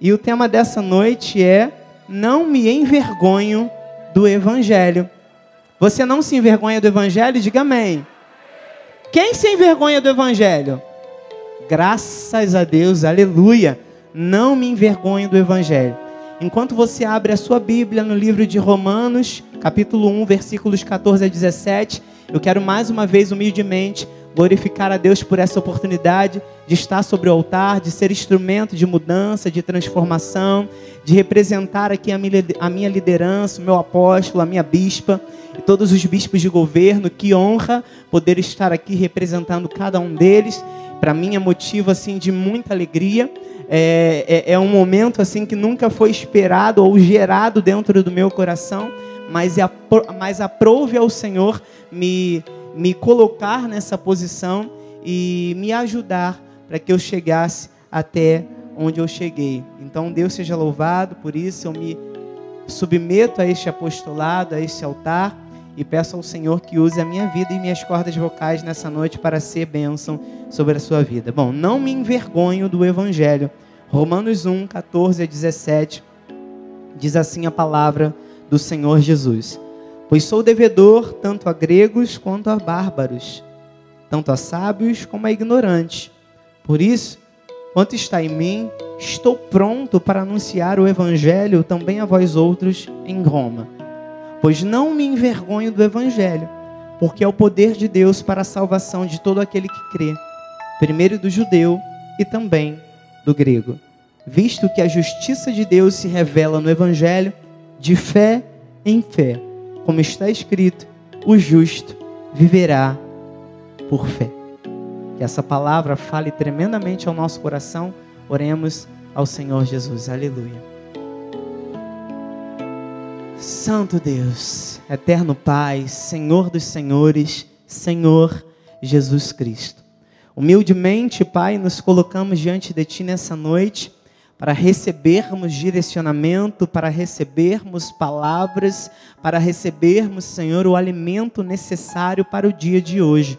E o tema dessa noite é Não me envergonho do Evangelho. Você não se envergonha do Evangelho? Diga amém. Quem se envergonha do Evangelho? Graças a Deus, aleluia. Não me envergonho do Evangelho. Enquanto você abre a sua Bíblia no livro de Romanos, capítulo 1, versículos 14 a 17, eu quero mais uma vez, humildemente, glorificar a Deus por essa oportunidade de estar sobre o altar, de ser instrumento de mudança, de transformação, de representar aqui a minha, liderança, o meu apóstolo, a minha bispa e todos os bispos de governo. Que honra poder estar aqui representando cada um deles. Para mim é motivo assim de muita alegria. É, é, é, um momento assim que nunca foi esperado ou gerado dentro do meu coração, mas, é, mas aprove ao Senhor me me colocar nessa posição e me ajudar para que eu chegasse até onde eu cheguei. Então, Deus seja louvado por isso. Eu me submeto a este apostolado, a este altar e peço ao Senhor que use a minha vida e minhas cordas vocais nessa noite para ser bênção sobre a sua vida. Bom, não me envergonho do Evangelho. Romanos 1, 14 a 17 diz assim a palavra do Senhor Jesus. Pois sou devedor tanto a gregos quanto a bárbaros, tanto a sábios como a ignorantes. Por isso, quanto está em mim, estou pronto para anunciar o evangelho também a vós outros em Roma. Pois não me envergonho do evangelho, porque é o poder de Deus para a salvação de todo aquele que crê, primeiro do judeu e também do grego. Visto que a justiça de Deus se revela no evangelho de fé em fé como está escrito: o justo viverá por fé. Que essa palavra fale tremendamente ao nosso coração. Oremos ao Senhor Jesus. Aleluia. Santo Deus, eterno Pai, Senhor dos senhores, Senhor Jesus Cristo. Humildemente, Pai, nos colocamos diante de Ti nessa noite para recebermos direcionamento, para recebermos palavras, para recebermos, Senhor, o alimento necessário para o dia de hoje.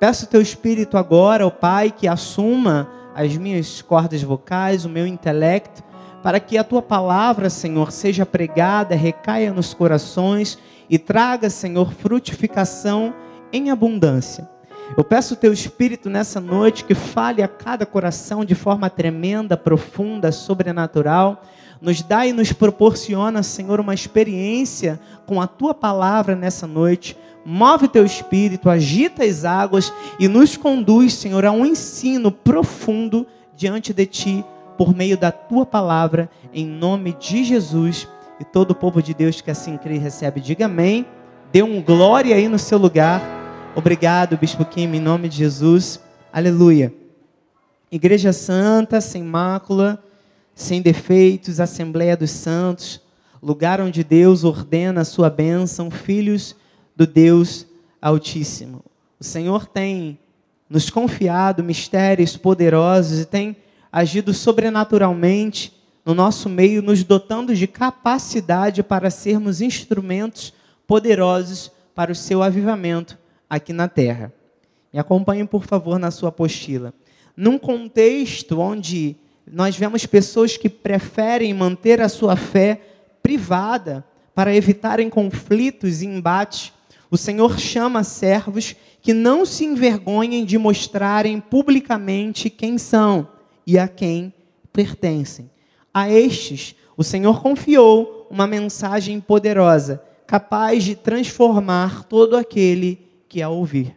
Peço teu Espírito agora, ó Pai, que assuma as minhas cordas vocais, o meu intelecto, para que a tua palavra, Senhor, seja pregada, recaia nos corações e traga, Senhor, frutificação em abundância. Eu peço o teu Espírito nessa noite que fale a cada coração de forma tremenda, profunda, sobrenatural. Nos dá e nos proporciona, Senhor, uma experiência com a tua palavra nessa noite. Move o teu espírito, agita as águas e nos conduz, Senhor, a um ensino profundo diante de ti, por meio da tua palavra, em nome de Jesus. E todo o povo de Deus que assim crê e recebe, diga amém. Dê um glória aí no seu lugar. Obrigado, Bispo Kim, em nome de Jesus. Aleluia. Igreja Santa, sem mácula, sem defeitos, Assembleia dos Santos, lugar onde Deus ordena a sua bênção, filhos do Deus Altíssimo. O Senhor tem nos confiado mistérios poderosos e tem agido sobrenaturalmente no nosso meio, nos dotando de capacidade para sermos instrumentos poderosos para o seu avivamento aqui na terra. Me acompanhe, por favor, na sua apostila. Num contexto onde nós vemos pessoas que preferem manter a sua fé privada para evitarem conflitos e embates, o Senhor chama servos que não se envergonhem de mostrarem publicamente quem são e a quem pertencem. A estes, o Senhor confiou uma mensagem poderosa, capaz de transformar todo aquele que a ouvir.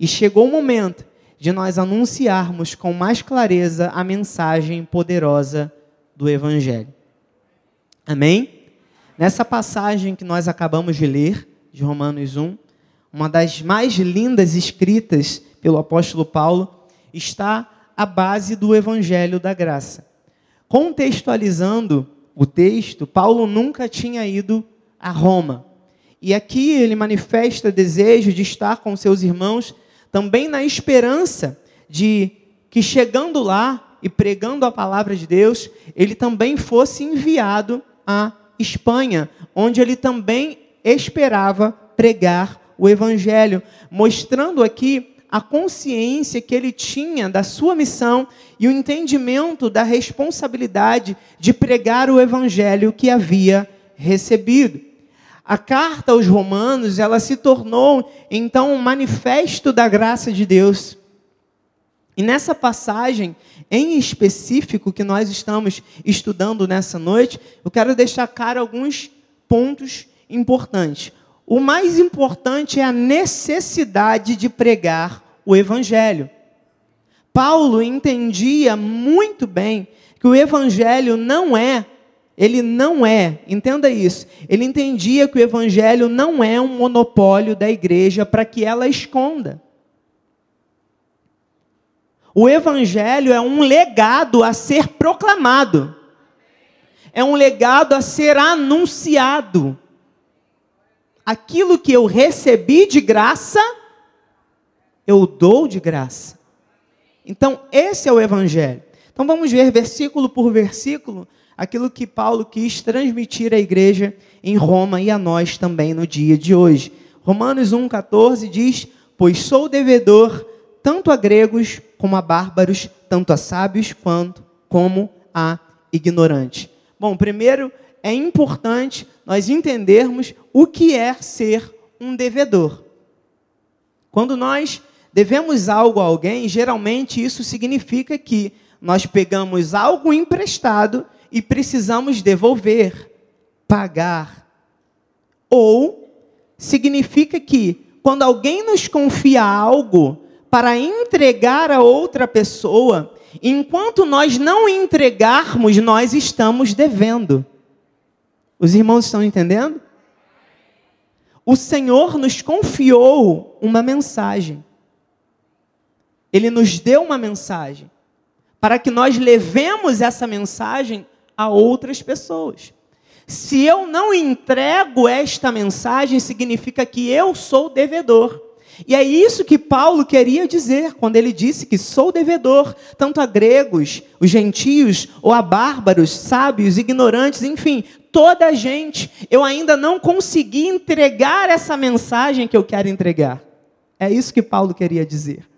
E chegou o momento de nós anunciarmos com mais clareza a mensagem poderosa do Evangelho. Amém? Nessa passagem que nós acabamos de ler, de Romanos 1, uma das mais lindas escritas pelo apóstolo Paulo, está a base do Evangelho da Graça. Contextualizando o texto, Paulo nunca tinha ido a Roma. E aqui ele manifesta desejo de estar com seus irmãos, também na esperança de que chegando lá e pregando a palavra de Deus, ele também fosse enviado à Espanha, onde ele também esperava pregar o evangelho, mostrando aqui a consciência que ele tinha da sua missão e o entendimento da responsabilidade de pregar o evangelho que havia recebido. A carta aos Romanos, ela se tornou então um manifesto da graça de Deus. E nessa passagem em específico que nós estamos estudando nessa noite, eu quero deixar claro alguns pontos importantes. O mais importante é a necessidade de pregar o evangelho. Paulo entendia muito bem que o evangelho não é ele não é, entenda isso, ele entendia que o evangelho não é um monopólio da igreja para que ela esconda. O evangelho é um legado a ser proclamado, é um legado a ser anunciado. Aquilo que eu recebi de graça, eu dou de graça. Então, esse é o evangelho. Então, vamos ver versículo por versículo aquilo que Paulo quis transmitir à igreja em Roma e a nós também no dia de hoje. Romanos 1,14 diz: Pois sou devedor tanto a gregos como a bárbaros, tanto a sábios quanto como a ignorantes. Bom, primeiro é importante nós entendermos o que é ser um devedor. Quando nós devemos algo a alguém, geralmente isso significa que nós pegamos algo emprestado e precisamos devolver, pagar. Ou significa que quando alguém nos confia algo para entregar a outra pessoa, enquanto nós não entregarmos, nós estamos devendo. Os irmãos estão entendendo? O Senhor nos confiou uma mensagem. Ele nos deu uma mensagem para que nós levemos essa mensagem a outras pessoas. Se eu não entrego esta mensagem, significa que eu sou devedor. E é isso que Paulo queria dizer quando ele disse que sou devedor, tanto a gregos, os gentios, ou a bárbaros, sábios, ignorantes, enfim, toda a gente. Eu ainda não consegui entregar essa mensagem que eu quero entregar. É isso que Paulo queria dizer.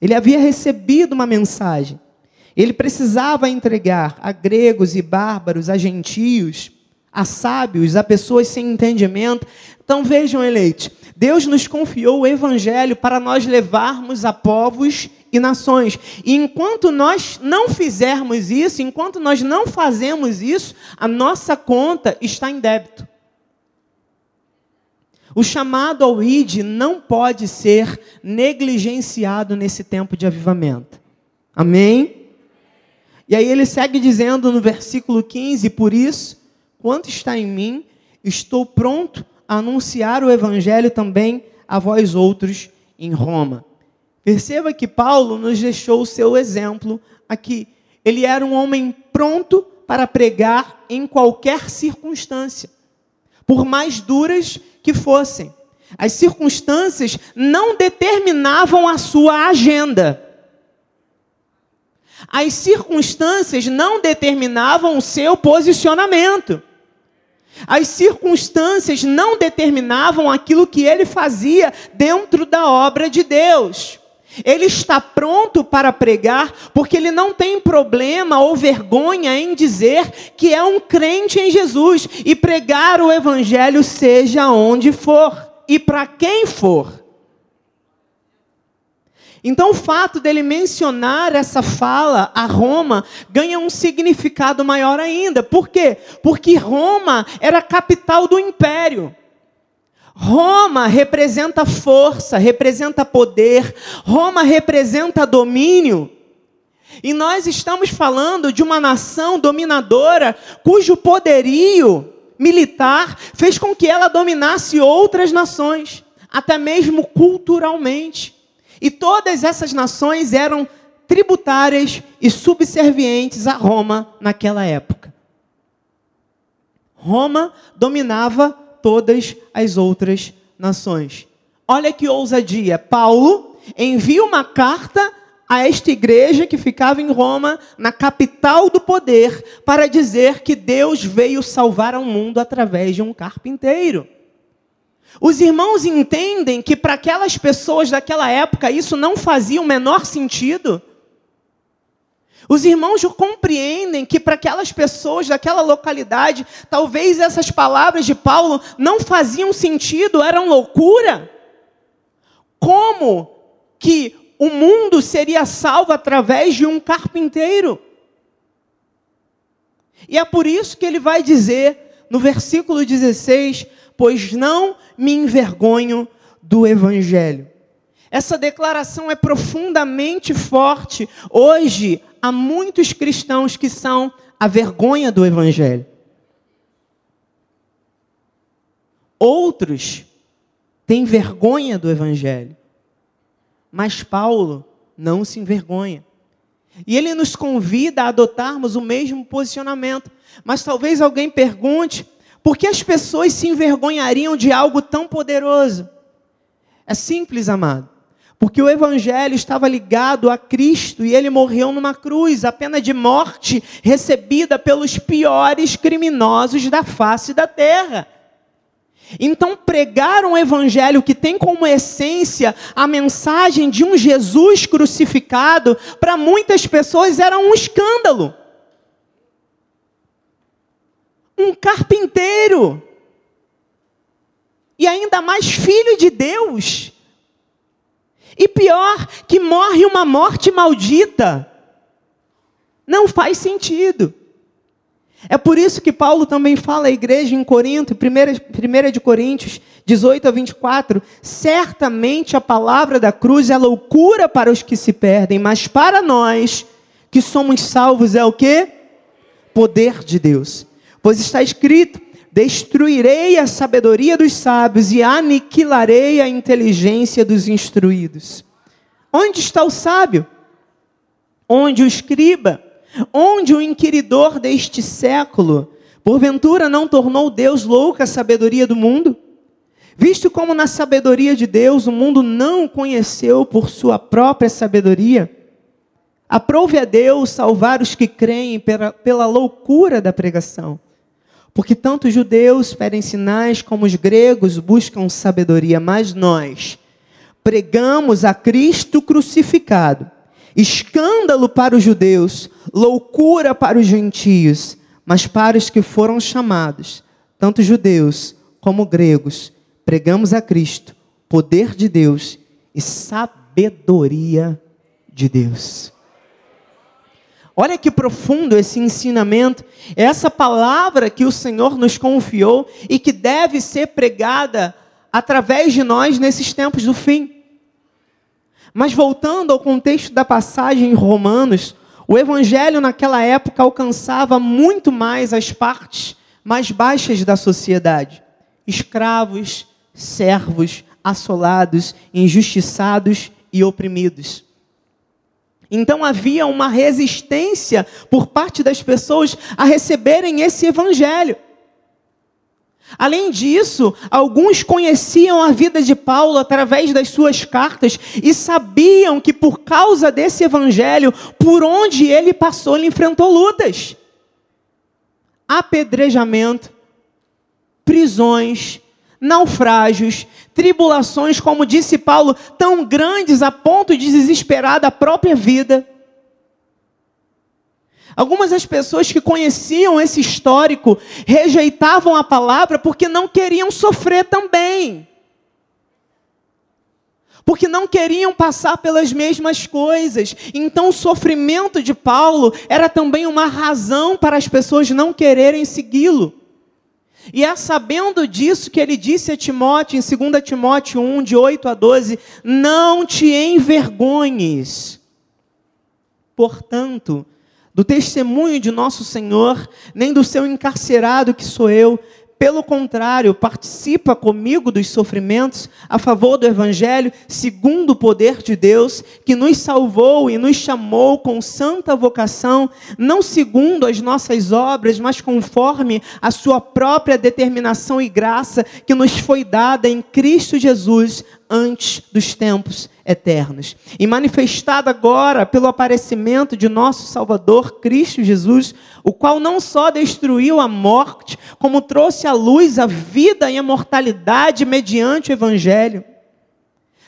Ele havia recebido uma mensagem. Ele precisava entregar a gregos e bárbaros, a gentios, a sábios, a pessoas sem entendimento. Então vejam, eleite, Deus nos confiou o evangelho para nós levarmos a povos e nações. E enquanto nós não fizermos isso, enquanto nós não fazemos isso, a nossa conta está em débito. O chamado ao ID não pode ser negligenciado nesse tempo de avivamento. Amém? E aí ele segue dizendo no versículo 15: Por isso, quanto está em mim, estou pronto a anunciar o evangelho também a vós outros em Roma. Perceba que Paulo nos deixou o seu exemplo aqui. Ele era um homem pronto para pregar em qualquer circunstância, por mais duras que fossem. As circunstâncias não determinavam a sua agenda. As circunstâncias não determinavam o seu posicionamento. As circunstâncias não determinavam aquilo que ele fazia dentro da obra de Deus. Ele está pronto para pregar, porque ele não tem problema ou vergonha em dizer que é um crente em Jesus e pregar o evangelho seja onde for e para quem for. Então, o fato dele mencionar essa fala a Roma ganha um significado maior ainda. Por quê? Porque Roma era a capital do império. Roma representa força, representa poder, Roma representa domínio. E nós estamos falando de uma nação dominadora cujo poderio militar fez com que ela dominasse outras nações, até mesmo culturalmente. E todas essas nações eram tributárias e subservientes a Roma naquela época. Roma dominava todas as outras nações. Olha que ousadia. Paulo envia uma carta a esta igreja que ficava em Roma, na capital do poder, para dizer que Deus veio salvar ao mundo através de um carpinteiro. Os irmãos entendem que para aquelas pessoas daquela época isso não fazia o menor sentido. Os irmãos compreendem que para aquelas pessoas daquela localidade, talvez essas palavras de Paulo não faziam sentido, eram loucura. Como que o mundo seria salvo através de um carpinteiro? E é por isso que ele vai dizer no versículo 16: Pois não me envergonho do evangelho. Essa declaração é profundamente forte. Hoje, há muitos cristãos que são a vergonha do Evangelho. Outros têm vergonha do Evangelho. Mas Paulo não se envergonha. E ele nos convida a adotarmos o mesmo posicionamento. Mas talvez alguém pergunte: por que as pessoas se envergonhariam de algo tão poderoso? É simples, amado. Porque o evangelho estava ligado a Cristo e ele morreu numa cruz, a pena de morte recebida pelos piores criminosos da face da terra. Então, pregar um evangelho que tem como essência a mensagem de um Jesus crucificado, para muitas pessoas era um escândalo. Um carpinteiro, e ainda mais filho de Deus e pior, que morre uma morte maldita. Não faz sentido. É por isso que Paulo também fala à igreja em Corinto, 1 de Coríntios 18 a 24, certamente a palavra da cruz é loucura para os que se perdem, mas para nós que somos salvos é o que? Poder de Deus. Pois está escrito: Destruirei a sabedoria dos sábios e aniquilarei a inteligência dos instruídos. Onde está o sábio? Onde o escriba? Onde o inquiridor deste século? Porventura não tornou Deus louca a sabedoria do mundo? Visto como na sabedoria de Deus o mundo não o conheceu por sua própria sabedoria, aprove a Deus salvar os que creem pela, pela loucura da pregação. Porque tanto os judeus pedem sinais como os gregos buscam sabedoria, mas nós pregamos a Cristo crucificado, escândalo para os judeus, loucura para os gentios, mas para os que foram chamados, tanto judeus como gregos, pregamos a Cristo, poder de Deus e sabedoria de Deus. Olha que profundo esse ensinamento, essa palavra que o Senhor nos confiou e que deve ser pregada através de nós nesses tempos do fim. Mas voltando ao contexto da passagem em Romanos, o evangelho naquela época alcançava muito mais as partes mais baixas da sociedade: escravos, servos, assolados, injustiçados e oprimidos. Então havia uma resistência por parte das pessoas a receberem esse evangelho. Além disso, alguns conheciam a vida de Paulo através das suas cartas e sabiam que por causa desse evangelho, por onde ele passou, ele enfrentou lutas. Apedrejamento, prisões, naufrágios, tribulações, como disse Paulo, tão grandes a ponto de desesperar da própria vida. Algumas das pessoas que conheciam esse histórico rejeitavam a palavra porque não queriam sofrer também. Porque não queriam passar pelas mesmas coisas. Então, o sofrimento de Paulo era também uma razão para as pessoas não quererem segui-lo. E é sabendo disso que ele disse a Timóteo, em 2 Timóteo 1, de 8 a 12: Não te envergonhes. Portanto, do testemunho de nosso Senhor, nem do seu encarcerado que sou eu, pelo contrário, participa comigo dos sofrimentos a favor do Evangelho, segundo o poder de Deus, que nos salvou e nos chamou com santa vocação, não segundo as nossas obras, mas conforme a Sua própria determinação e graça que nos foi dada em Cristo Jesus antes dos tempos eternos. E manifestada agora pelo aparecimento de nosso Salvador Cristo Jesus, o qual não só destruiu a morte, como trouxe à luz a vida e a mortalidade mediante o Evangelho,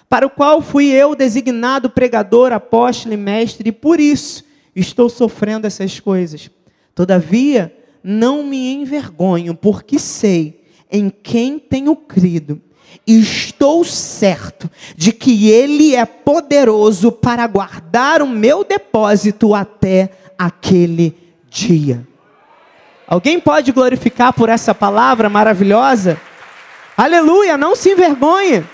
para o qual fui eu designado pregador, apóstolo e mestre, e por isso estou sofrendo essas coisas. Todavia, não me envergonho, porque sei em quem tenho crido estou certo de que Ele é poderoso para guardar o meu depósito até aquele dia. Alguém pode glorificar por essa palavra maravilhosa? Aleluia, não se envergonhe.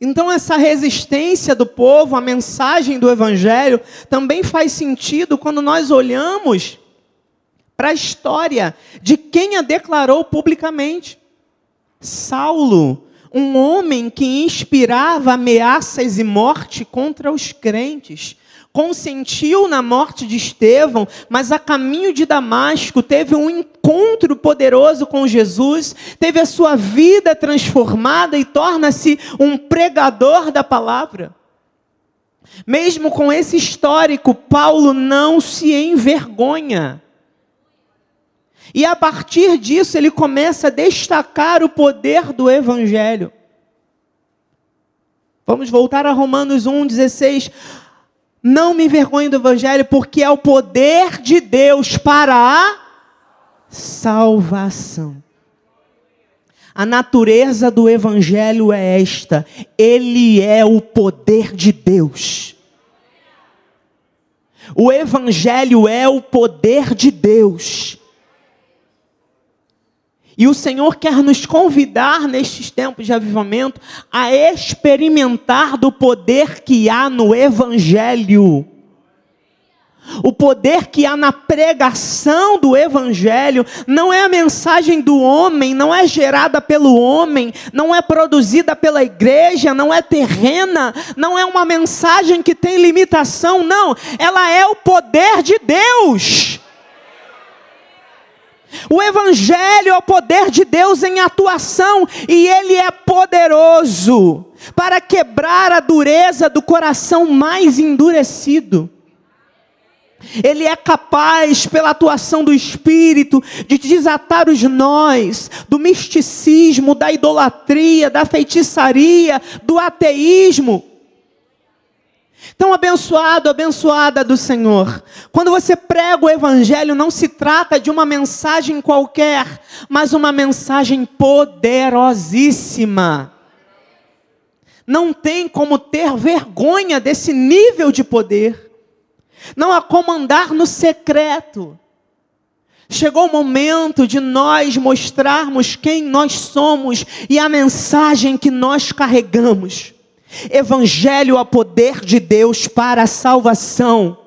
Então, essa resistência do povo à mensagem do Evangelho também faz sentido quando nós olhamos para a história de quem a declarou publicamente. Saulo, um homem que inspirava ameaças e morte contra os crentes, consentiu na morte de Estevão, mas a caminho de Damasco teve um encontro poderoso com Jesus, teve a sua vida transformada e torna-se um pregador da palavra. Mesmo com esse histórico, Paulo não se envergonha e a partir disso ele começa a destacar o poder do Evangelho. Vamos voltar a Romanos 1,16. Não me envergonhe do Evangelho, porque é o poder de Deus para a salvação. A natureza do Evangelho é esta: ele é o poder de Deus. O Evangelho é o poder de Deus e o Senhor quer nos convidar nestes tempos de avivamento a experimentar do poder que há no Evangelho. O poder que há na pregação do Evangelho não é a mensagem do homem, não é gerada pelo homem, não é produzida pela igreja, não é terrena, não é uma mensagem que tem limitação, não, ela é o poder de Deus. O Evangelho é o poder de Deus em atuação e ele é poderoso para quebrar a dureza do coração mais endurecido. Ele é capaz, pela atuação do Espírito, de desatar os nós do misticismo, da idolatria, da feitiçaria, do ateísmo então, abençoado, abençoada do Senhor. Quando você prega o Evangelho, não se trata de uma mensagem qualquer, mas uma mensagem poderosíssima. Não tem como ter vergonha desse nível de poder. Não há como andar no secreto. Chegou o momento de nós mostrarmos quem nós somos e a mensagem que nós carregamos. Evangelho a poder de Deus para a salvação.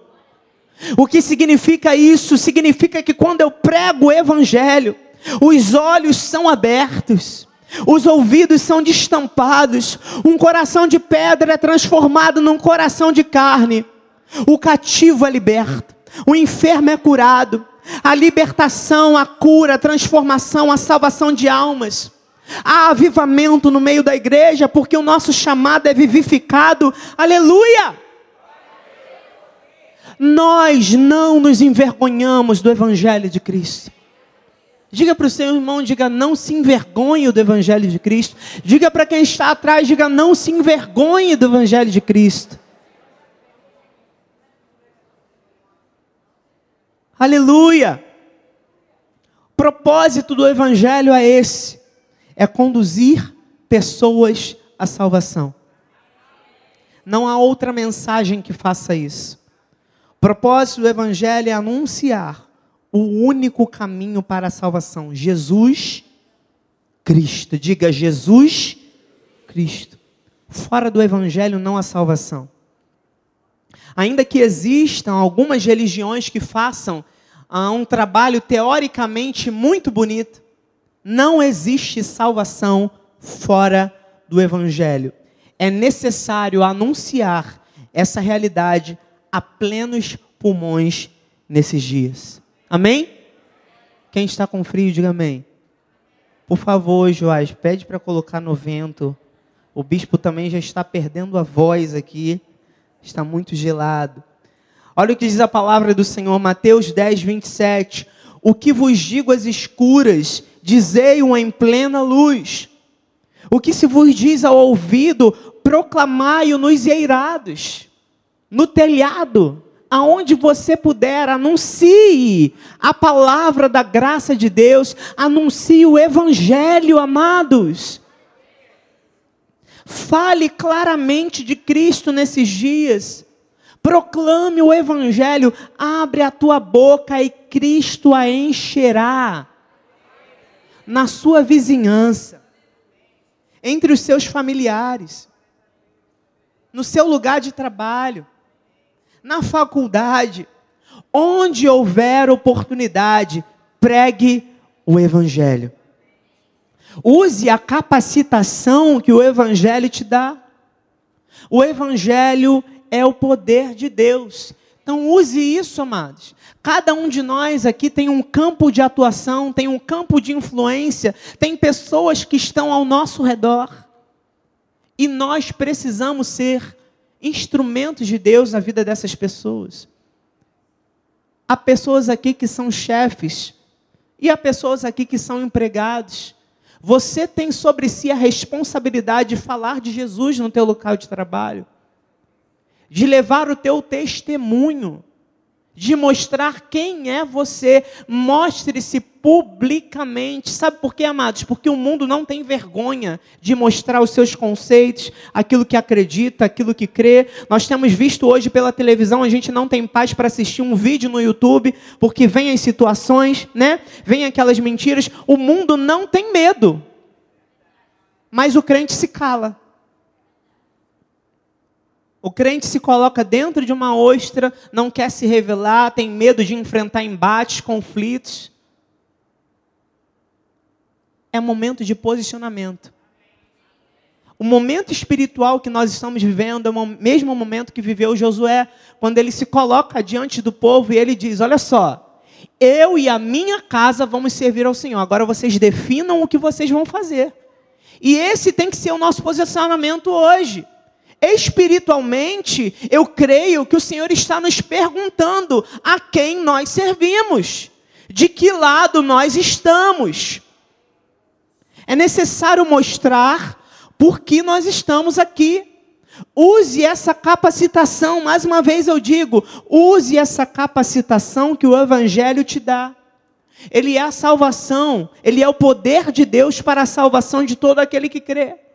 O que significa isso? Significa que quando eu prego o Evangelho, os olhos são abertos, os ouvidos são destampados, um coração de pedra é transformado num coração de carne, o cativo é liberto, o enfermo é curado, a libertação, a cura, a transformação, a salvação de almas. Há avivamento no meio da igreja, porque o nosso chamado é vivificado. Aleluia! Nós não nos envergonhamos do Evangelho de Cristo. Diga para o seu irmão, diga, não se envergonhe do Evangelho de Cristo. Diga para quem está atrás, diga, não se envergonhe do Evangelho de Cristo. Aleluia! O propósito do Evangelho é esse é conduzir pessoas à salvação. Não há outra mensagem que faça isso. O propósito do Evangelho é anunciar o único caminho para a salvação: Jesus Cristo. Diga Jesus Cristo. Fora do Evangelho não há salvação. Ainda que existam algumas religiões que façam um trabalho teoricamente muito bonito, não existe salvação fora do Evangelho. É necessário anunciar essa realidade a plenos pulmões nesses dias. Amém? Quem está com frio, diga amém. Por favor, Joás, pede para colocar no vento. O bispo também já está perdendo a voz aqui. Está muito gelado. Olha o que diz a palavra do Senhor, Mateus 10, 27. O que vos digo às escuras, dizei-o em plena luz. O que se vos diz ao ouvido, proclamai-o nos eirados, no telhado, aonde você puder, anuncie a palavra da graça de Deus, anuncie o evangelho, amados. Fale claramente de Cristo nesses dias. Proclame o Evangelho, abre a tua boca e Cristo a encherá. Na sua vizinhança, entre os seus familiares, no seu lugar de trabalho, na faculdade, onde houver oportunidade, pregue o Evangelho. Use a capacitação que o Evangelho te dá. O Evangelho é o poder de Deus. Então use isso, amados. Cada um de nós aqui tem um campo de atuação, tem um campo de influência, tem pessoas que estão ao nosso redor. E nós precisamos ser instrumentos de Deus na vida dessas pessoas. Há pessoas aqui que são chefes, e há pessoas aqui que são empregados. Você tem sobre si a responsabilidade de falar de Jesus no teu local de trabalho de levar o teu testemunho, de mostrar quem é você. Mostre-se publicamente. Sabe por quê, amados? Porque o mundo não tem vergonha de mostrar os seus conceitos, aquilo que acredita, aquilo que crê. Nós temos visto hoje pela televisão, a gente não tem paz para assistir um vídeo no YouTube, porque vem as situações, né? Vem aquelas mentiras. O mundo não tem medo. Mas o crente se cala. O crente se coloca dentro de uma ostra, não quer se revelar, tem medo de enfrentar embates, conflitos. É momento de posicionamento. O momento espiritual que nós estamos vivendo é o mesmo momento que viveu Josué, quando ele se coloca diante do povo e ele diz: Olha só, eu e a minha casa vamos servir ao Senhor. Agora vocês definam o que vocês vão fazer. E esse tem que ser o nosso posicionamento hoje. Espiritualmente, eu creio que o Senhor está nos perguntando a quem nós servimos, de que lado nós estamos. É necessário mostrar por que nós estamos aqui. Use essa capacitação, mais uma vez eu digo, use essa capacitação que o Evangelho te dá. Ele é a salvação, ele é o poder de Deus para a salvação de todo aquele que crê.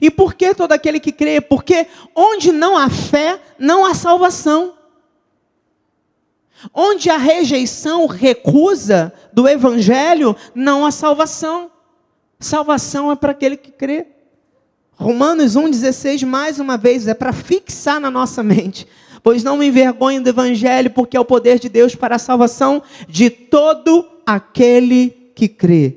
E por que todo aquele que crê? Porque onde não há fé, não há salvação. Onde há rejeição, recusa do evangelho, não há salvação. Salvação é para aquele que crê. Romanos 1,16, mais uma vez, é para fixar na nossa mente. Pois não me envergonho do evangelho, porque é o poder de Deus para a salvação de todo aquele que crê.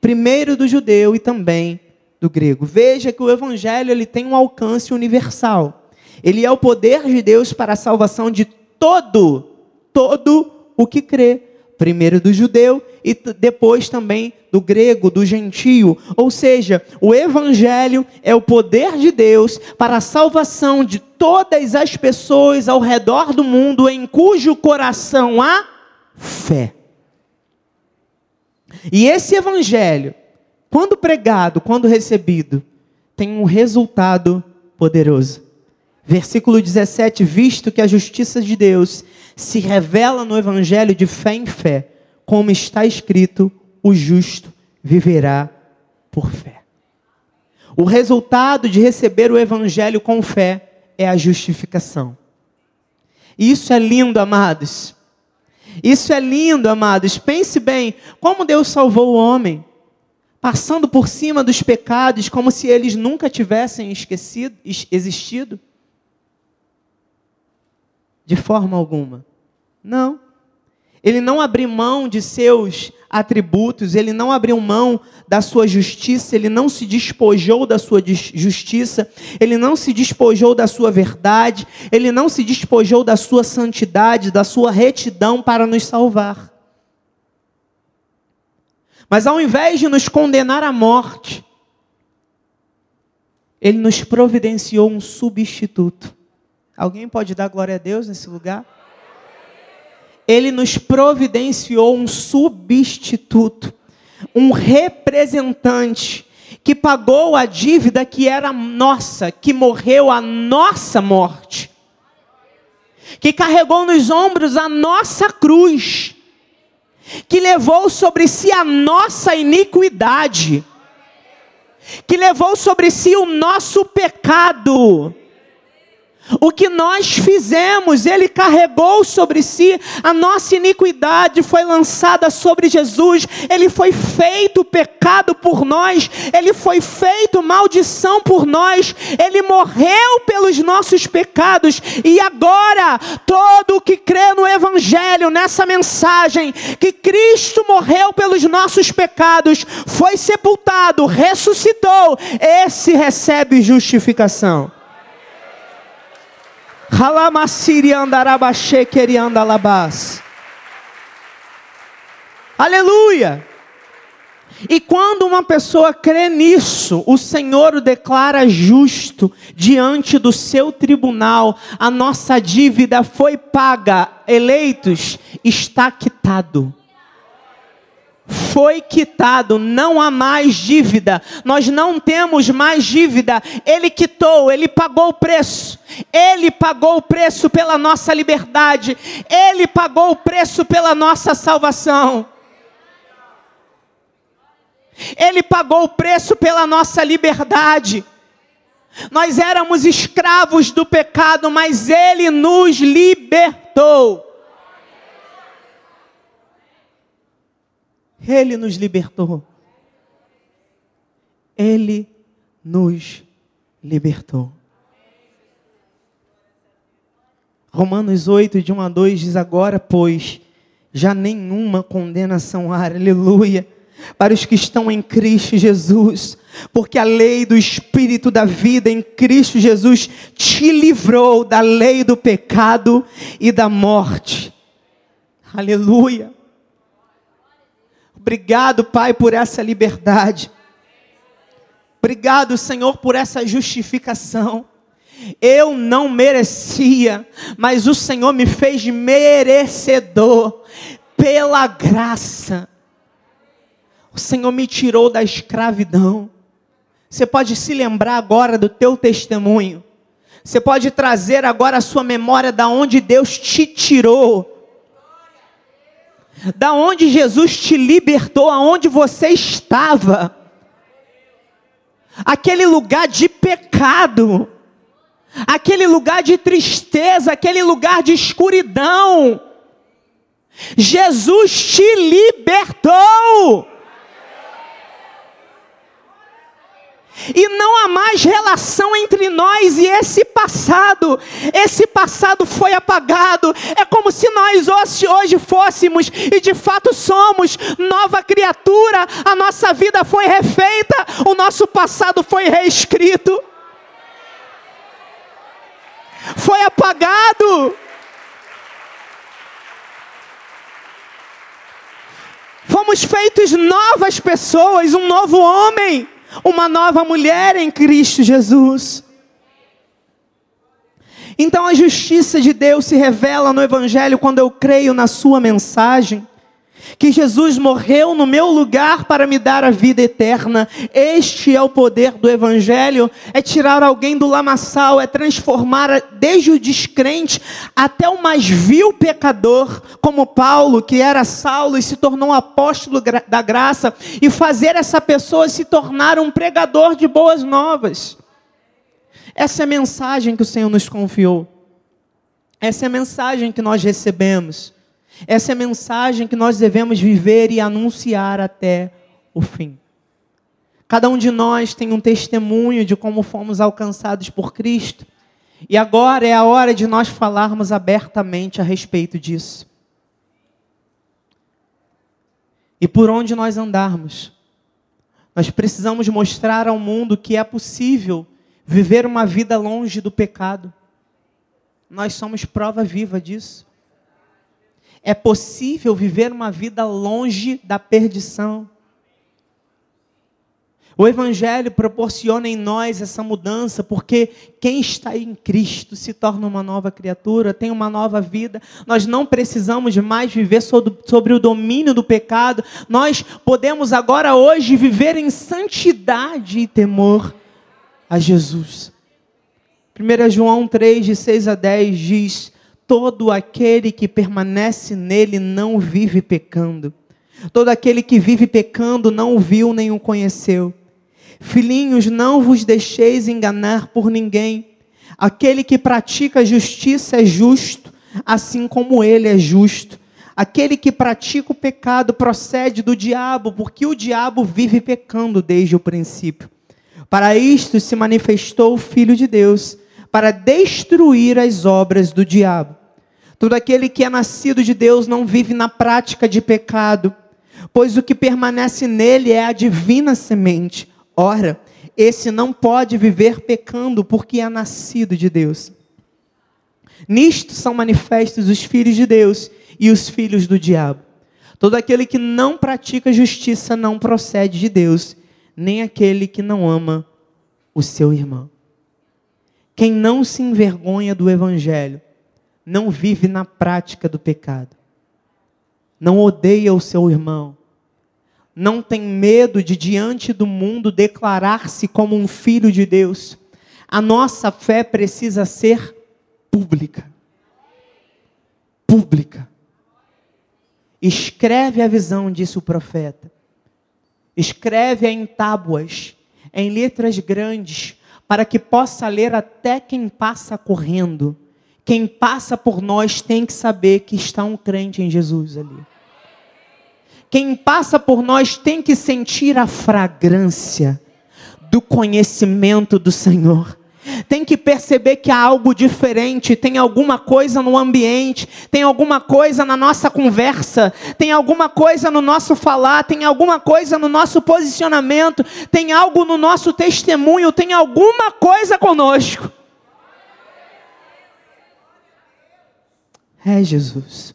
Primeiro do judeu e também do grego. Veja que o evangelho ele tem um alcance universal. Ele é o poder de Deus para a salvação de todo, todo o que crê. Primeiro do judeu e depois também do grego, do gentio. Ou seja, o evangelho é o poder de Deus para a salvação de todas as pessoas ao redor do mundo em cujo coração há fé. E esse evangelho quando pregado, quando recebido, tem um resultado poderoso. Versículo 17: Visto que a justiça de Deus se revela no evangelho de fé em fé, como está escrito: o justo viverá por fé. O resultado de receber o evangelho com fé é a justificação. Isso é lindo, amados. Isso é lindo, amados. Pense bem, como Deus salvou o homem passando por cima dos pecados como se eles nunca tivessem esquecido, existido? De forma alguma. Não. Ele não abriu mão de seus atributos, ele não abriu mão da sua justiça, ele não se despojou da sua justiça, ele não se despojou da sua verdade, ele não se despojou da sua santidade, da sua retidão para nos salvar. Mas ao invés de nos condenar à morte, ele nos providenciou um substituto. Alguém pode dar glória a Deus nesse lugar? Ele nos providenciou um substituto, um representante que pagou a dívida que era nossa, que morreu a nossa morte, que carregou nos ombros a nossa cruz, que levou sobre si a nossa iniquidade, que levou sobre si o nosso pecado o que nós fizemos, Ele carregou sobre si, a nossa iniquidade foi lançada sobre Jesus, Ele foi feito pecado por nós, Ele foi feito maldição por nós, Ele morreu pelos nossos pecados, e agora, todo o que crê no Evangelho, nessa mensagem, que Cristo morreu pelos nossos pecados, foi sepultado, ressuscitou, esse recebe justificação. Aleluia! E quando uma pessoa crê nisso, o Senhor o declara justo diante do seu tribunal. A nossa dívida foi paga, eleitos, está quitado foi quitado, não há mais dívida, nós não temos mais dívida, Ele quitou, Ele pagou o preço, Ele pagou o preço pela nossa liberdade, Ele pagou o preço pela nossa salvação. Ele pagou o preço pela nossa liberdade. Nós éramos escravos do pecado, mas Ele nos libertou. Ele nos libertou. Ele nos libertou. Romanos 8, de 1 a 2 diz: Agora, pois, já nenhuma condenação há, aleluia, para os que estão em Cristo Jesus, porque a lei do Espírito da vida em Cristo Jesus te livrou da lei do pecado e da morte. Aleluia. Obrigado, Pai, por essa liberdade. Obrigado, Senhor, por essa justificação. Eu não merecia, mas o Senhor me fez merecedor pela graça. O Senhor me tirou da escravidão. Você pode se lembrar agora do teu testemunho. Você pode trazer agora a sua memória da onde Deus te tirou da onde Jesus te libertou, aonde você estava, aquele lugar de pecado, aquele lugar de tristeza, aquele lugar de escuridão. Jesus te libertou. E não há mais relação entre nós e esse passado. Esse passado foi apagado. É como se nós hoje fôssemos e de fato somos nova criatura. A nossa vida foi refeita, o nosso passado foi reescrito. Foi apagado. Fomos feitos novas pessoas, um novo homem uma nova mulher em Cristo Jesus. Então a justiça de Deus se revela no Evangelho quando eu creio na Sua mensagem que Jesus morreu no meu lugar para me dar a vida eterna. Este é o poder do Evangelho: é tirar alguém do lamaçal, é transformar desde o descrente até o mais vil pecador, como Paulo, que era Saulo e se tornou um apóstolo da graça, e fazer essa pessoa se tornar um pregador de boas novas. Essa é a mensagem que o Senhor nos confiou. Essa é a mensagem que nós recebemos. Essa é a mensagem que nós devemos viver e anunciar até o fim. Cada um de nós tem um testemunho de como fomos alcançados por Cristo. E agora é a hora de nós falarmos abertamente a respeito disso. E por onde nós andarmos, nós precisamos mostrar ao mundo que é possível viver uma vida longe do pecado. Nós somos prova viva disso. É possível viver uma vida longe da perdição. O Evangelho proporciona em nós essa mudança, porque quem está em Cristo se torna uma nova criatura, tem uma nova vida. Nós não precisamos mais viver sobre o domínio do pecado, nós podemos agora, hoje, viver em santidade e temor a Jesus. 1 João 3, de 6 a 10 diz: Todo aquele que permanece nele não vive pecando. Todo aquele que vive pecando não o viu nem o conheceu. Filhinhos, não vos deixeis enganar por ninguém. Aquele que pratica justiça é justo, assim como ele é justo. Aquele que pratica o pecado procede do diabo, porque o diabo vive pecando desde o princípio. Para isto se manifestou o Filho de Deus, para destruir as obras do diabo. Todo aquele que é nascido de Deus não vive na prática de pecado, pois o que permanece nele é a divina semente. Ora, esse não pode viver pecando porque é nascido de Deus. Nisto são manifestos os filhos de Deus e os filhos do diabo. Todo aquele que não pratica justiça não procede de Deus, nem aquele que não ama o seu irmão. Quem não se envergonha do evangelho não vive na prática do pecado. Não odeia o seu irmão, não tem medo de, diante do mundo, declarar-se como um filho de Deus. A nossa fé precisa ser pública. Pública. Escreve a visão, disse o profeta. Escreve-a em tábuas, em letras grandes, para que possa ler até quem passa correndo. Quem passa por nós tem que saber que está um crente em Jesus ali. Quem passa por nós tem que sentir a fragrância do conhecimento do Senhor. Tem que perceber que há algo diferente, tem alguma coisa no ambiente, tem alguma coisa na nossa conversa, tem alguma coisa no nosso falar, tem alguma coisa no nosso posicionamento, tem algo no nosso testemunho, tem alguma coisa conosco. É Jesus.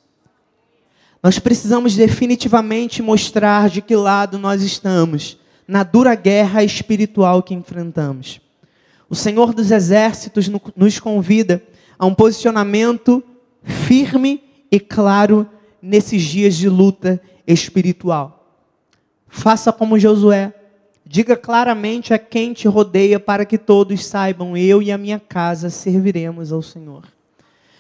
Nós precisamos definitivamente mostrar de que lado nós estamos na dura guerra espiritual que enfrentamos. O Senhor dos Exércitos nos convida a um posicionamento firme e claro nesses dias de luta espiritual. Faça como Josué. Diga claramente a quem te rodeia para que todos saibam: eu e a minha casa serviremos ao Senhor.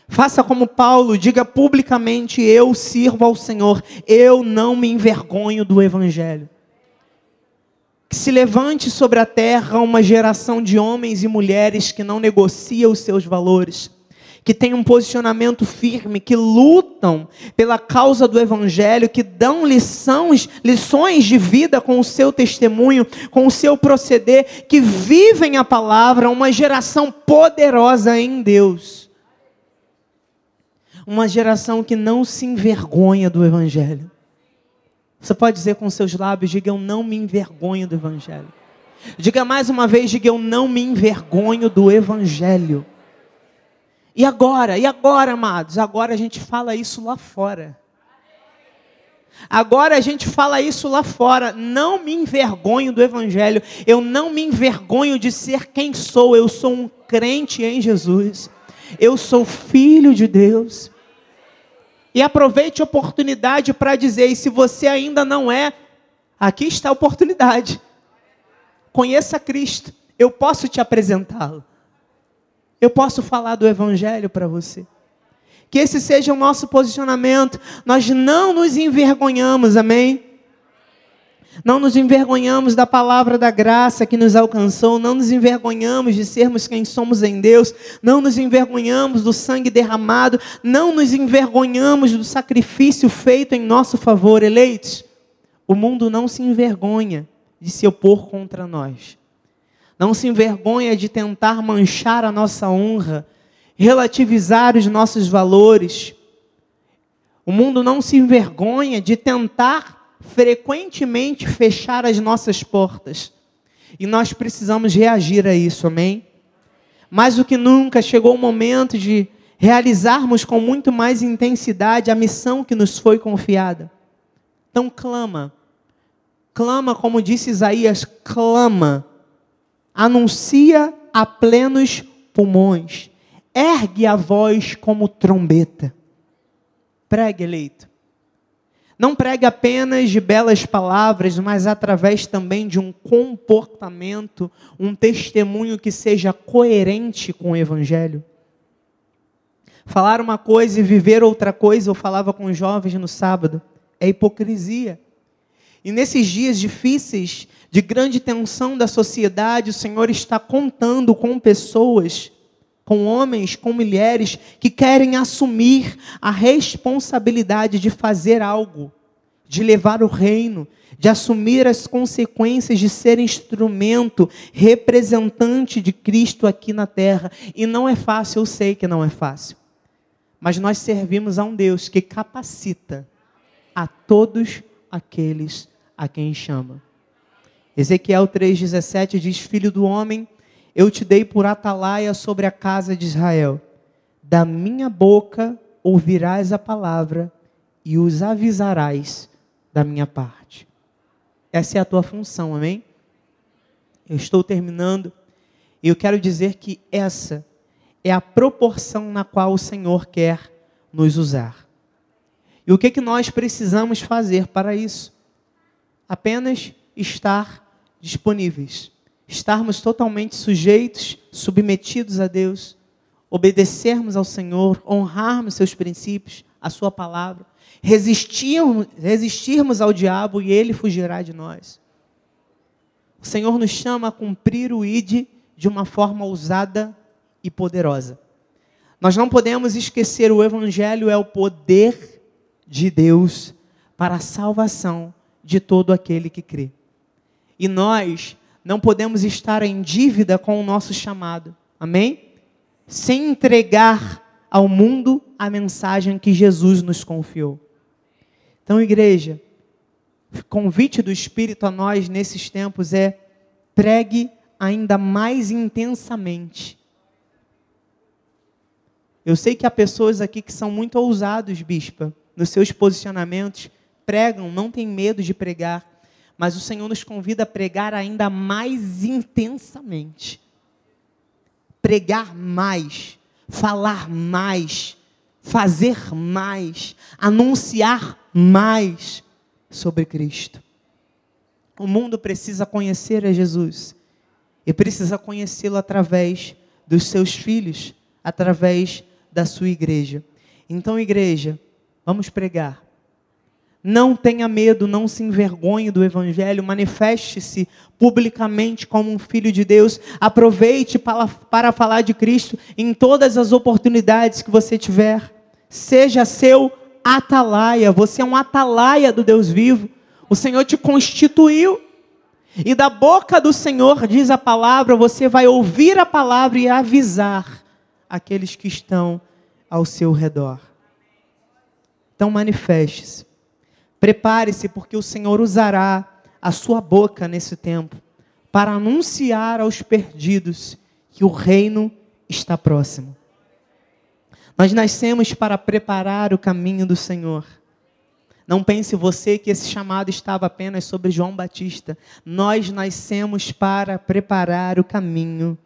Faça como Paulo, diga publicamente: Eu sirvo ao Senhor, eu não me envergonho do Evangelho. Que se levante sobre a terra uma geração de homens e mulheres que não negocia os seus valores, que tem um posicionamento firme, que lutam pela causa do Evangelho, que dão lições, lições de vida com o seu testemunho, com o seu proceder, que vivem a palavra, uma geração poderosa em Deus uma geração que não se envergonha do Evangelho. Você pode dizer com seus lábios: diga, eu não me envergonho do Evangelho. Diga mais uma vez: diga, eu não me envergonho do Evangelho. E agora? E agora, amados? Agora a gente fala isso lá fora. Agora a gente fala isso lá fora. Não me envergonho do Evangelho. Eu não me envergonho de ser quem sou. Eu sou um crente em Jesus. Eu sou filho de Deus. E aproveite a oportunidade para dizer: e se você ainda não é, aqui está a oportunidade. Conheça Cristo. Eu posso te apresentá-lo. Eu posso falar do Evangelho para você. Que esse seja o nosso posicionamento. Nós não nos envergonhamos, amém? Não nos envergonhamos da palavra da graça que nos alcançou, não nos envergonhamos de sermos quem somos em Deus, não nos envergonhamos do sangue derramado, não nos envergonhamos do sacrifício feito em nosso favor, eleitos. O mundo não se envergonha de se opor contra nós. Não se envergonha de tentar manchar a nossa honra, relativizar os nossos valores. O mundo não se envergonha de tentar frequentemente fechar as nossas portas. E nós precisamos reagir a isso, amém? Mais do que nunca chegou o momento de realizarmos com muito mais intensidade a missão que nos foi confiada. Então clama, Clama, como disse Isaías, clama. Anuncia a plenos pulmões. Ergue a voz como trombeta. Pregue, eleito. Não pregue apenas de belas palavras, mas através também de um comportamento, um testemunho que seja coerente com o Evangelho. Falar uma coisa e viver outra coisa, eu falava com os jovens no sábado, é hipocrisia. E nesses dias difíceis, de grande tensão da sociedade, o Senhor está contando com pessoas, com homens, com mulheres, que querem assumir a responsabilidade de fazer algo, de levar o reino, de assumir as consequências de ser instrumento, representante de Cristo aqui na terra. E não é fácil, eu sei que não é fácil. Mas nós servimos a um Deus que capacita a todos aqueles a quem chama. Ezequiel 3,17 diz: Filho do homem, eu te dei por atalaia sobre a casa de Israel. Da minha boca ouvirás a palavra e os avisarás da minha parte. Essa é a tua função, amém? Eu estou terminando e eu quero dizer que essa é a proporção na qual o Senhor quer nos usar. E o que, que nós precisamos fazer para isso? Apenas estar disponíveis, estarmos totalmente sujeitos, submetidos a Deus, obedecermos ao Senhor, honrarmos seus princípios, a sua palavra, resistirmos, resistirmos ao diabo e ele fugirá de nós. O Senhor nos chama a cumprir o ID de uma forma ousada e poderosa. Nós não podemos esquecer o Evangelho é o poder de Deus para a salvação de todo aquele que crê. E nós não podemos estar em dívida com o nosso chamado. Amém? Sem entregar ao mundo a mensagem que Jesus nos confiou. Então, igreja, o convite do Espírito a nós nesses tempos é pregue ainda mais intensamente eu sei que há pessoas aqui que são muito ousados, bispa, nos seus posicionamentos, pregam, não tem medo de pregar, mas o Senhor nos convida a pregar ainda mais intensamente. Pregar mais, falar mais, fazer mais, anunciar mais sobre Cristo. O mundo precisa conhecer a Jesus e precisa conhecê-lo através dos seus filhos, através da sua igreja. Então, igreja, vamos pregar. Não tenha medo, não se envergonhe do Evangelho, manifeste-se publicamente como um filho de Deus. Aproveite para, para falar de Cristo em todas as oportunidades que você tiver. Seja seu atalaia, você é um atalaia do Deus vivo. O Senhor te constituiu. E da boca do Senhor, diz a palavra, você vai ouvir a palavra e avisar aqueles que estão ao seu redor. Então manifeste-se. Prepare-se, porque o Senhor usará a sua boca nesse tempo para anunciar aos perdidos que o reino está próximo. Nós nascemos para preparar o caminho do Senhor. Não pense você que esse chamado estava apenas sobre João Batista. Nós nascemos para preparar o caminho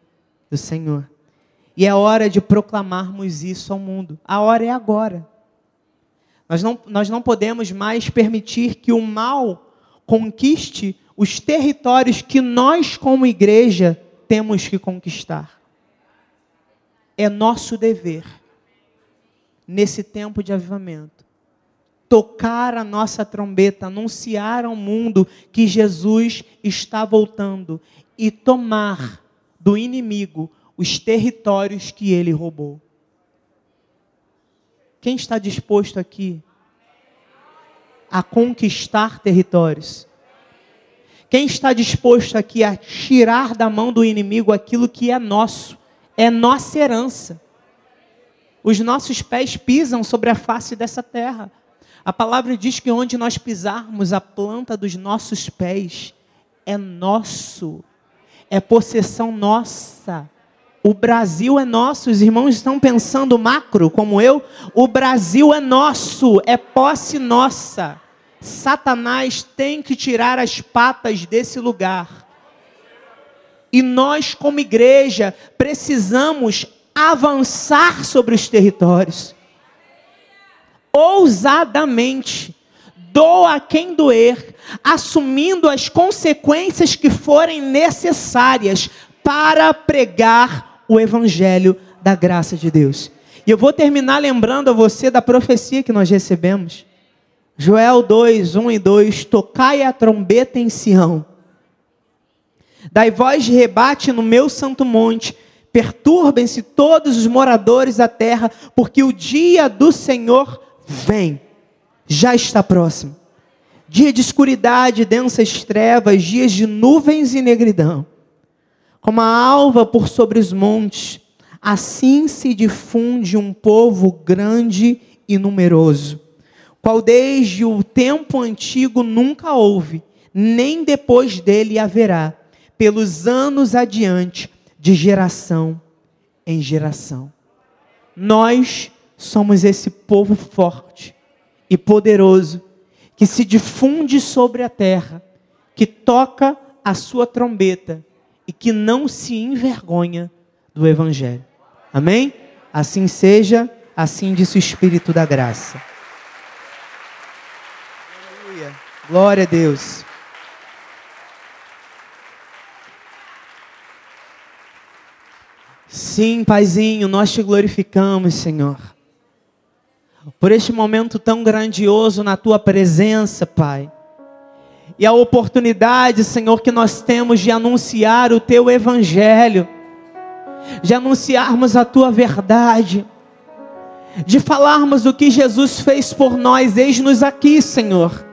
do Senhor. E é hora de proclamarmos isso ao mundo. A hora é agora. Nós não, nós não podemos mais permitir que o mal conquiste os territórios que nós, como igreja, temos que conquistar. É nosso dever, nesse tempo de avivamento, tocar a nossa trombeta, anunciar ao mundo que Jesus está voltando e tomar do inimigo os territórios que ele roubou. Quem está disposto aqui a conquistar territórios? Quem está disposto aqui a tirar da mão do inimigo aquilo que é nosso, é nossa herança? Os nossos pés pisam sobre a face dessa terra. A palavra diz que onde nós pisarmos a planta dos nossos pés é nosso, é possessão nossa. O Brasil é nosso, os irmãos estão pensando macro como eu. O Brasil é nosso, é posse nossa. Satanás tem que tirar as patas desse lugar. E nós, como igreja, precisamos avançar sobre os territórios. Ousadamente, doa quem doer, assumindo as consequências que forem necessárias para pregar o evangelho da graça de Deus. E eu vou terminar lembrando a você da profecia que nós recebemos. Joel 2, 1 e 2: Tocai a trombeta em Sião, dai voz de rebate no meu santo monte, perturbem-se todos os moradores da terra, porque o dia do Senhor vem, já está próximo. Dia de escuridade, densas trevas, dias de nuvens e negridão. Como a alva por sobre os montes, assim se difunde um povo grande e numeroso qual desde o tempo antigo nunca houve, nem depois dele haverá, pelos anos adiante, de geração em geração. Nós somos esse povo forte e poderoso que se difunde sobre a terra, que toca a sua trombeta e que não se envergonha do Evangelho. Amém? Assim seja, assim disse o Espírito da graça. Glória a Deus. Sim, Paizinho, nós te glorificamos, Senhor. Por este momento tão grandioso na tua presença, Pai. E a oportunidade, Senhor, que nós temos de anunciar o teu evangelho, de anunciarmos a tua verdade, de falarmos o que Jesus fez por nós. Eis-nos aqui, Senhor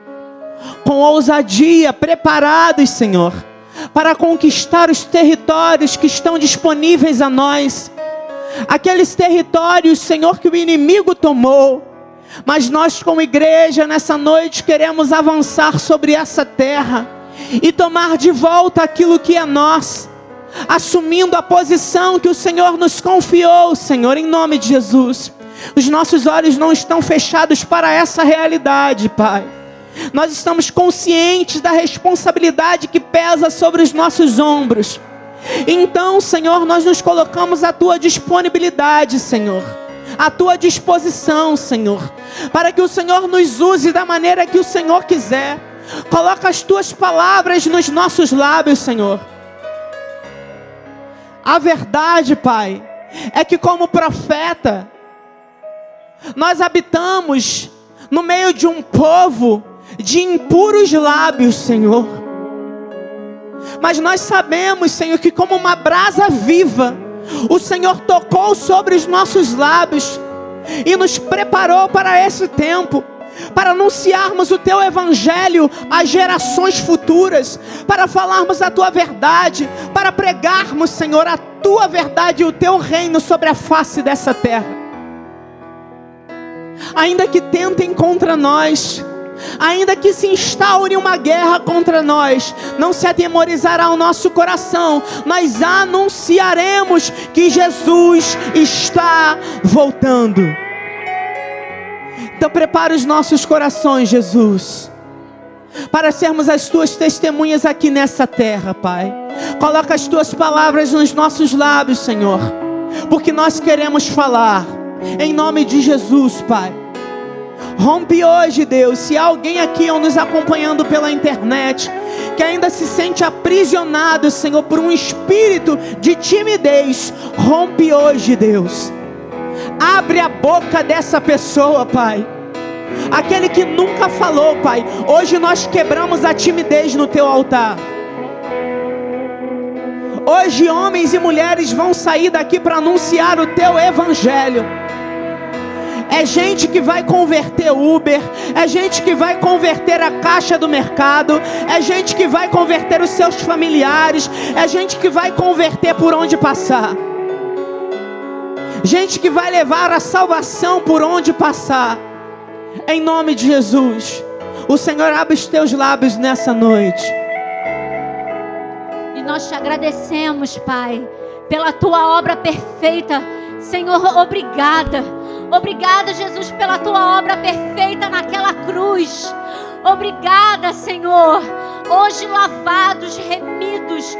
com ousadia, preparados, Senhor, para conquistar os territórios que estão disponíveis a nós. Aqueles territórios, Senhor, que o inimigo tomou. Mas nós, como igreja, nessa noite queremos avançar sobre essa terra e tomar de volta aquilo que é nosso, assumindo a posição que o Senhor nos confiou, Senhor, em nome de Jesus. Os nossos olhos não estão fechados para essa realidade, Pai nós estamos conscientes da responsabilidade que pesa sobre os nossos ombros. Então, Senhor, nós nos colocamos à tua disponibilidade, Senhor. À tua disposição, Senhor, para que o Senhor nos use da maneira que o Senhor quiser. Coloca as tuas palavras nos nossos lábios, Senhor. A verdade, Pai, é que como profeta, nós habitamos no meio de um povo de impuros lábios, Senhor. Mas nós sabemos, Senhor, que como uma brasa viva, o Senhor tocou sobre os nossos lábios e nos preparou para esse tempo para anunciarmos o teu evangelho às gerações futuras, para falarmos a tua verdade, para pregarmos, Senhor, a tua verdade e o teu reino sobre a face dessa terra. Ainda que tentem contra nós, ainda que se instaure uma guerra contra nós, não se atemorizará o nosso coração, nós anunciaremos que Jesus está voltando. Então prepara os nossos corações, Jesus, para sermos as tuas testemunhas aqui nessa terra, Pai. Coloca as tuas palavras nos nossos lábios, Senhor, porque nós queremos falar em nome de Jesus, Pai. Rompe hoje, Deus. Se alguém aqui ou nos acompanhando pela internet que ainda se sente aprisionado, Senhor, por um espírito de timidez, rompe hoje, Deus. Abre a boca dessa pessoa, Pai. Aquele que nunca falou, Pai. Hoje nós quebramos a timidez no teu altar. Hoje homens e mulheres vão sair daqui para anunciar o teu evangelho é gente que vai converter Uber, é gente que vai converter a caixa do mercado, é gente que vai converter os seus familiares, é gente que vai converter por onde passar. Gente que vai levar a salvação por onde passar. Em nome de Jesus. O Senhor abre os teus lábios nessa noite. E nós te agradecemos, Pai, pela tua obra perfeita. Senhor, obrigada Obrigada, Jesus, pela tua obra perfeita naquela cruz. Obrigada, Senhor. Hoje lavados, remidos,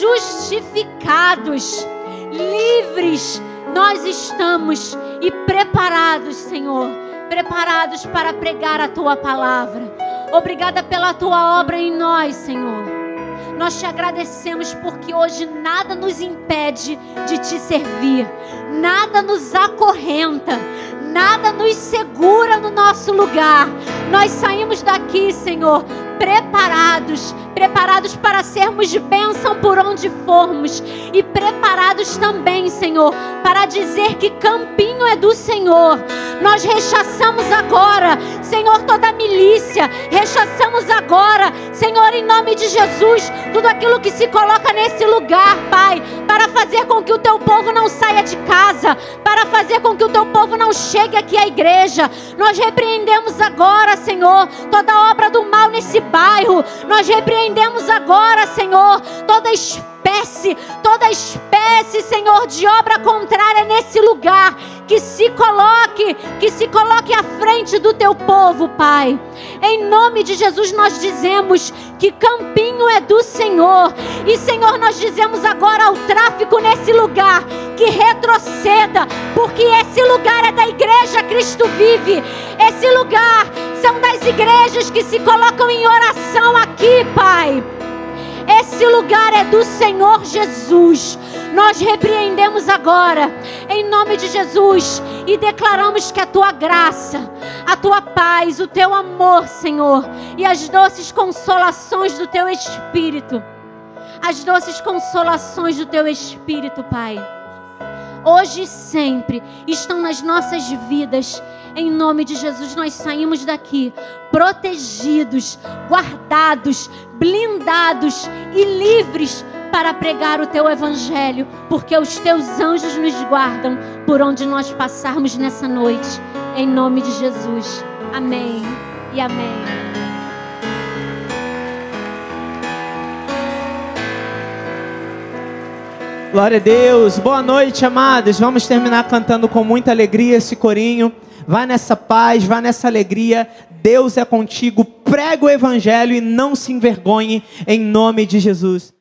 justificados, livres, nós estamos e preparados, Senhor, preparados para pregar a tua palavra. Obrigada pela tua obra em nós, Senhor. Nós te agradecemos porque hoje nada nos impede de te servir, nada nos acorrenta, nada nos segura no nosso lugar. Nós saímos daqui, Senhor, preparados, preparados para sermos bênção por onde formos e preparados também, Senhor, para dizer que Campinho é do Senhor. Nós rechaçamos agora, Senhor, toda milícia, rechaçamos agora, Senhor, em nome de Jesus, tudo aquilo que se coloca nesse lugar, Pai, para fazer com que o teu povo não saia de casa, para fazer com que o teu povo não chegue aqui à igreja. Nós repreendemos agora, Senhor, toda obra do mal nesse bairro. Nós repreendemos agora, Senhor, toda espécie, toda espécie, Senhor, de obra contrária nesse lugar. Que se coloque, que se coloque à frente do teu povo, Pai. Em nome de Jesus nós dizemos que Campinho é do Senhor. E Senhor, nós dizemos agora ao tráfico nesse lugar que retroceda, porque esse lugar é da igreja Cristo vive. Esse lugar são das igrejas que se colocam em oração aqui, Pai. Esse lugar é do Senhor Jesus. Nós repreendemos agora, em nome de Jesus, e declaramos que a tua graça, a tua paz, o teu amor, Senhor, e as doces consolações do teu Espírito, as doces consolações do teu Espírito, Pai, hoje e sempre estão nas nossas vidas. Em nome de Jesus, nós saímos daqui protegidos, guardados, blindados e livres para pregar o teu evangelho, porque os teus anjos nos guardam por onde nós passarmos nessa noite. Em nome de Jesus. Amém e amém. Glória a Deus. Boa noite, amados. Vamos terminar cantando com muita alegria esse corinho. Vá nessa paz, vá nessa alegria. Deus é contigo. Prega o evangelho e não se envergonhe em nome de Jesus.